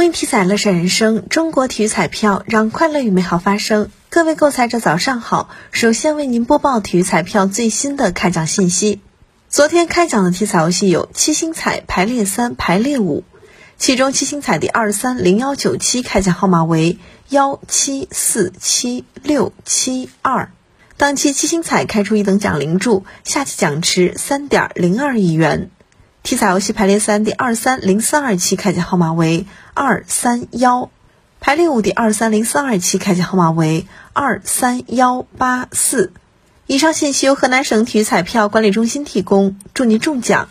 公益体彩乐善人生，中国体育彩票让快乐与美好发生。各位购彩者早上好，首先为您播报体育彩票最新的开奖信息。昨天开奖的体彩游戏有七星彩排列三、排列五，其中七星彩第二三零幺九七开奖号码为幺七四七六七二，当期七星彩开出一等奖零注，下期奖池三点零二亿元。体彩游戏排列三第二三零四二期开奖号码为二三幺，排列五第二三零四二期开奖号码为二三幺八四。以上信息由河南省体育彩票管理中心提供，祝您中奖！